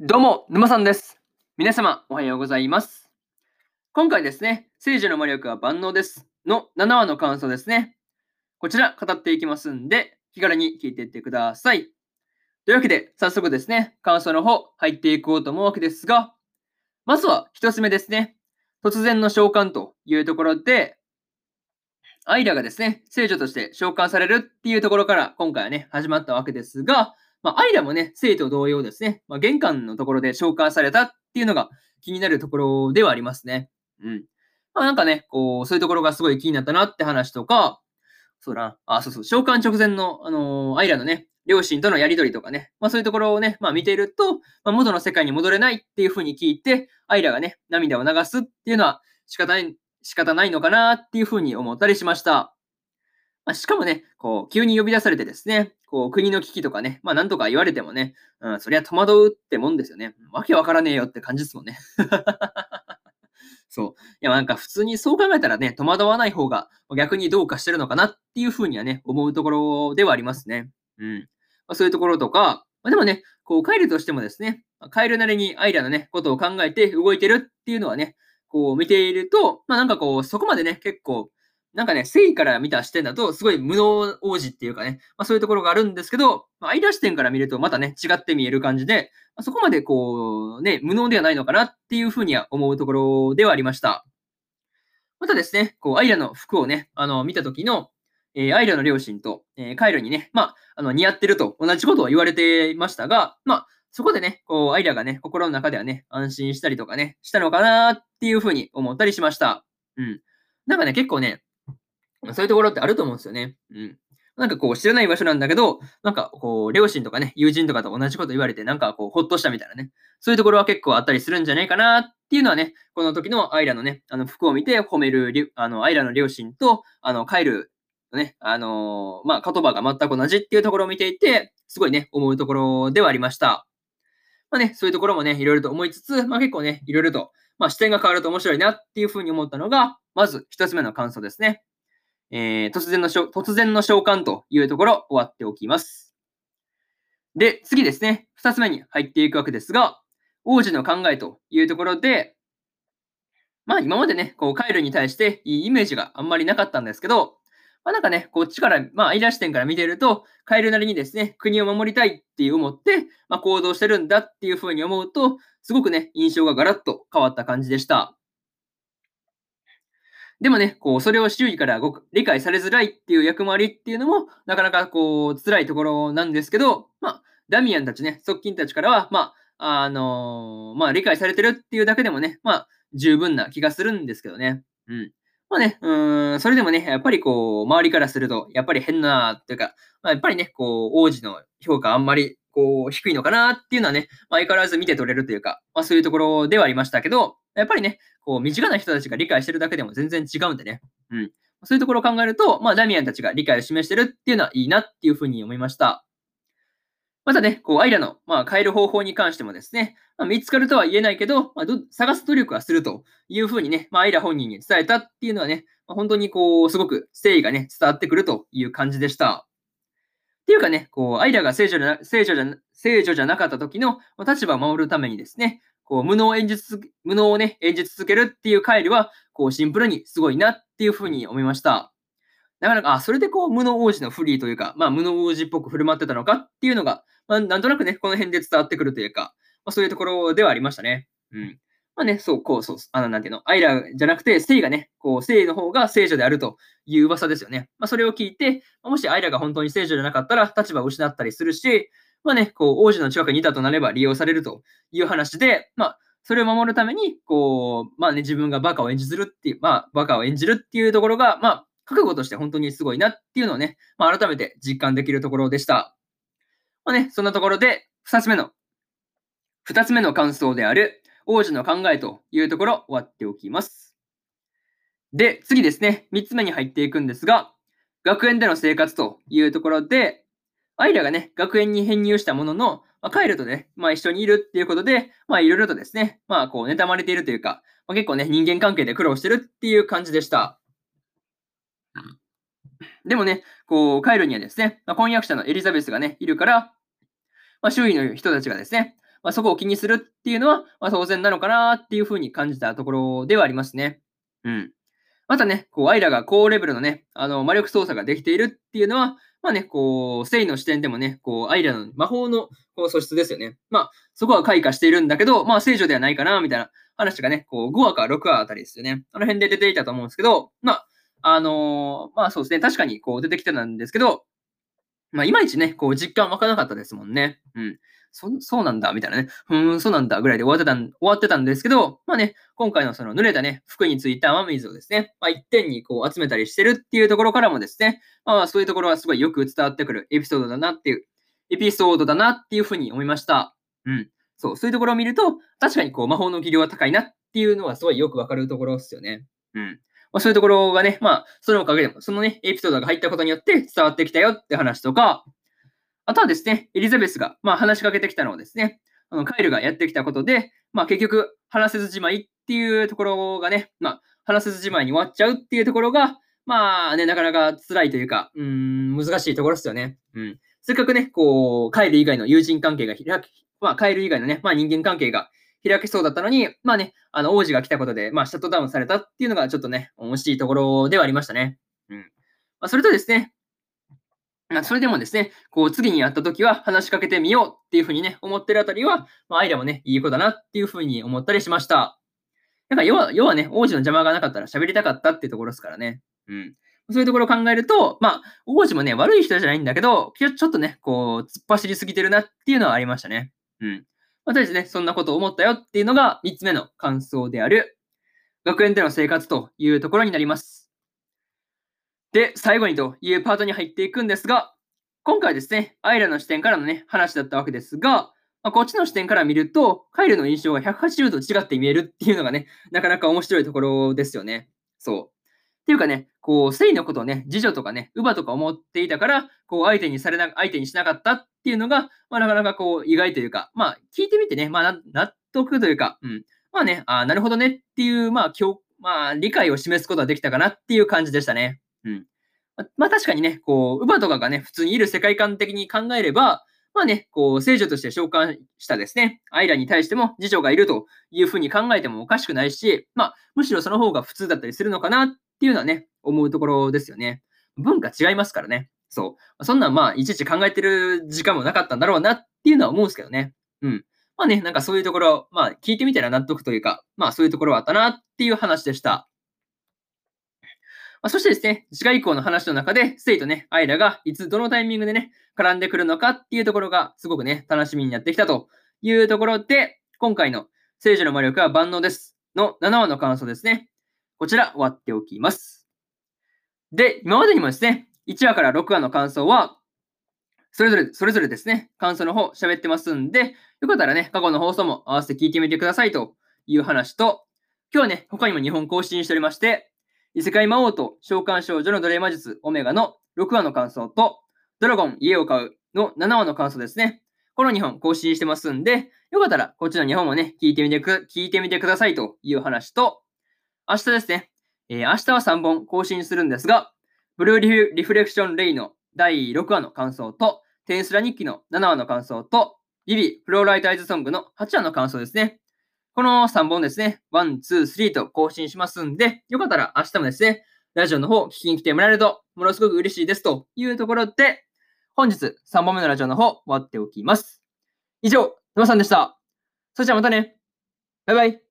どうも、沼さんです。皆様、おはようございます。今回ですね、聖女の魔力は万能です。の7話の感想ですね。こちら、語っていきますんで、気軽に聞いていってください。というわけで、早速ですね、感想の方、入っていこうと思うわけですが、まずは一つ目ですね。突然の召喚というところで、アイラがですね、聖女として召喚されるっていうところから今回はね、始まったわけですが、まあ、アイラもね、生と同様ですね、まあ、玄関のところで召喚されたっていうのが気になるところではありますね。うん。まあ、なんかね、こう、そういうところがすごい気になったなって話とか、そうだな、あ、そうそう、召喚直前の、あのーアイラのね、両親とのやりとりとかね、まあそういうところをね、まあ見ていると、まあ、元の世界に戻れないっていう風に聞いて、アイラがね、涙を流すっていうのは仕方ない、仕方ないのかなっていう風に思ったりしました。まあ、しかもね、こう、急に呼び出されてですね、こう、国の危機とかね、まあ、なんとか言われてもね、うん、そりゃ戸惑うってもんですよね。わけわからねえよって感じですもんね。そう。いや、なんか普通にそう考えたらね、戸惑わない方が逆にどうかしてるのかなっていうふうにはね、思うところではありますね。うん。まあ、そういうところとか、まあ、でもね、こう、カエルとしてもですね、カエルなりにアイラのね、ことを考えて動いてるっていうのはね、こう見ていると、まあなんかこう、そこまでね、結構、なんかね、正義から見た視点だと、すごい無能王子っていうかね、まあそういうところがあるんですけど、まあ、アイラ視点から見るとまたね、違って見える感じで、まあ、そこまでこう、ね、無能ではないのかなっていうふうには思うところではありました。またですね、こう、アイラの服をね、あの、見た時の、えーアイラの両親と、えーカイルにね、まあ、あの、似合ってると同じことを言われていましたが、まあ、そこでね、こう、アイラがね、心の中ではね、安心したりとかね、したのかなっていうふうに思ったりしました。うん。なんかね、結構ね、そういうところってあると思うんですよね。うん。なんかこう、知らない場所なんだけど、なんかこう、両親とかね、友人とかと同じこと言われて、なんかこう、ほっとしたみたいなね。そういうところは結構あったりするんじゃないかなっていうのはね、この時のアイラのね、あの服を見て褒める、あの、アイラの両親と、あの、カイルのね、あのーまあ、言葉が全く同じっていうところを見ていて、すごいね、思うところではありました。まあね、そういうところもね、いろいろと思いつつ、まあ結構ね、いろいろと、まあ視点が変わると面白いなっていうふうに思ったのが、まず一つ目の感想ですね。えー、突然の、突然の召喚というところ、終わっておきます。で、次ですね、二つ目に入っていくわけですが、王子の考えというところで、まあ今までね、こう、カイルに対していいイメージがあんまりなかったんですけど、まあなんかね、こっちから、まあアイラ視点から見てると、カエルなりにですね、国を守りたいっていう思って、まあ行動してるんだっていうふうに思うと、すごくね、印象がガラッと変わった感じでした。でもね、こう、それを周囲からごく理解されづらいっていう役回りっていうのも、なかなかこう、辛いところなんですけど、まあ、ダミアンたちね、側近たちからは、まあ、あのーまあ、理解されてるっていうだけでもね、まあ、十分な気がするんですけどね。うん。まあね、うん、それでもね、やっぱりこう、周りからすると、やっぱり変な、というか、まあ、やっぱりね、こう、王子の評価あんまり、こう、低いのかなっていうのはね、まあ、相変わらず見て取れるというか、まあ、そういうところではありましたけど、やっぱりね、こう、身近な人たちが理解してるだけでも全然違うんでね、うん。そういうところを考えると、まあ、ダミアンたちが理解を示してるっていうのはいいなっていうふうに思いました。またね、こう、アイラの、まあ、変える方法に関してもですね、まあ、見つかるとは言えないけど、まあ、ど探す努力はするというふうにね、まあ、アイラ本人に伝えたっていうのはね、まあ、本当にこう、すごく誠意がね、伝わってくるという感じでした。っていうかね、こう、アイラが聖女じゃ聖女じゃ聖女じゃなかった時の立場を守るためにですね、こう、無能を演じ続け、無能をね、演じ続けるっていう回路は、こう、シンプルにすごいなっていうふうに思いました。なかなか、あ、それでこう、無能王子のフリーというか、まあ、無能王子っぽく振る舞ってたのかっていうのが、まあ、なんとなくね、この辺で伝わってくるというか、まあ、そういうところではありましたね。うん。まあね、そう、こう、そう、あの、なんていうの、アイラじゃなくて、セイがね、こう、セイの方が聖女であるという噂ですよね。まあ、それを聞いて、もしアイラが本当に聖女じゃなかったら、立場を失ったりするし、まあね、こう、王子の近くにいたとなれば利用されるという話で、まあ、それを守るために、こう、まあね、自分がバカを演じるっていう、まあ、バカを演じるっていうところが、まあ、覚悟として本当にすごいなっていうのをね、まあ、改めて実感できるところでした。まあね、そんなところで、二つ目の、二つ目の感想である、王子の考えというところ、終わっておきます。で、次ですね、三つ目に入っていくんですが、学園での生活というところで、アイラがね、学園に編入したものの、まあ、カイルとね、まあ一緒にいるっていうことで、まあいろいろとですね、まあこう妬まれているというか、まあ、結構ね、人間関係で苦労してるっていう感じでした。でもね、こう、カイルにはですね、まあ、婚約者のエリザベスがね、いるから、まあ、周囲の人たちがですね、まあ、そこを気にするっていうのは、まあ、当然なのかなっていうふうに感じたところではありますね。うん。またね、こう、アイラが高レベルのね、あの、魔力操作ができているっていうのは、まあね、こう、聖の視点でもね、こう、アイラの魔法のこの素質ですよね。まあ、そこは開花しているんだけど、まあ、聖女ではないかな、みたいな話がね、こう、5話か6話あたりですよね。あの辺で出ていたと思うんですけど、まあ、あのー、まあそうですね、確かにこう出てきてたんですけど、まあ、いまいちね、こう実感湧かなかったですもんね。うん。そ、そうなんだ、みたいなね。ふーん、そうなんだ、ぐらいで終わってたん、終わってたんですけど、まあね、今回のその濡れたね、服についた雨水をですね、まあ一点にこう集めたりしてるっていうところからもですね、まあそういうところはすごいよく伝わってくるエピソードだなっていう、エピソードだなっていうふうに思いました。うん。そう、そういうところを見ると、確かにこう魔法の技量は高いなっていうのはすごいよくわかるところですよね。うん。まあ、そういうところがね、まあ、そのおかげでも、そのね、エピソードが入ったことによって伝わってきたよって話とか、あとはですね、エリザベスが、まあ、話しかけてきたのをですね、あのカイルがやってきたことで、まあ、結局、話せずじまいっていうところがね、まあ、話せずじまいに終わっちゃうっていうところが、まあね、なかなか辛いというか、うん、難しいところですよね。うん。せっかくね、こう、カイル以外の友人関係が開き、まあ、カイル以外のね、まあ人間関係が開けそうだったのに、まあね、あの、王子が来たことで、まあ、シャットダウンされたっていうのがちょっとね、惜しいところではありましたね。うん。まあ、それとですね、まあ、それでもですね、こう、次に会った時は話しかけてみようっていうふうにね、思ってるあたりは、まあ、アイラもね、いい子だなっていうふうに思ったりしました。なんか、要は、要はね、王子の邪魔がなかったら喋りたかったっていうところですからね。うん。そういうところを考えると、まあ、王子もね、悪い人じゃないんだけど、ちょっとね、こう、突っ走りすぎてるなっていうのはありましたね。うん。まあ、とりあえずね、そんなことを思ったよっていうのが3つ目の感想である、学園での生活というところになります。で、最後にというパートに入っていくんですが、今回ですね、アイラの視点からのね、話だったわけですが、まあ、こっちの視点から見ると、カイルの印象が180度違って見えるっていうのがね、なかなか面白いところですよね。そう。っていうかね、こう、セイのことをね、次女とかね、乳母とか思っていたから、こう、相手にされな、相手にしなかったっていうのが、まあ、なかなかこう、意外というか、まあ、聞いてみてね、まあ、納得というか、うん。まあね、あなるほどねっていう、まあ、今日、まあ、理解を示すことができたかなっていう感じでしたね。うん。まあ確かにね、こう、乳母とかがね、普通にいる世界観的に考えれば、まあね、こう、聖女として召喚したですね、アイラに対しても次女がいるというふうに考えてもおかしくないし、まあ、むしろその方が普通だったりするのかなっっていうのはね、思うところですよね。文化違いますからね。そう。そんなんまあ、いちいち考えてる時間もなかったんだろうなっていうのは思うんですけどね。うん。まあね、なんかそういうところ、まあ、聞いてみたら納得というか、まあそういうところはあったなっていう話でした。まあ、そしてですね、次回以降の話の中で、ステイとね、アイラがいつどのタイミングでね、絡んでくるのかっていうところがすごくね、楽しみになってきたというところで、今回の聖女の魔力は万能ですの7話の感想ですね。こちら終わっておきます。で、今までにもですね、1話から6話の感想は、それぞれ、それぞれですね、感想の方喋ってますんで、よかったらね、過去の放送も合わせて聞いてみてくださいという話と、今日はね、他にも2本更新しておりまして、異世界魔王と召喚少女の奴隷魔術オメガの6話の感想と、ドラゴン家を買うの7話の感想ですね。この2本更新してますんで、よかったらこっちの2本もね、聞いてみてく、聞いてみてくださいという話と、明日ですね、えー、明日は3本更新するんですが、ブルーリフリフレクションレイの第6話の感想と、テンスラ日記の7話の感想と、ビビフローライタイズソングの8話の感想ですね。この3本ですね、1、2、3と更新しますんで、よかったら明日もですね、ラジオの方聞きに来てもらえると、ものすごく嬉しいですというところで、本日3本目のラジオの方終わっておきます。以上、沼さんでした。それじゃあまたね。バイバイ。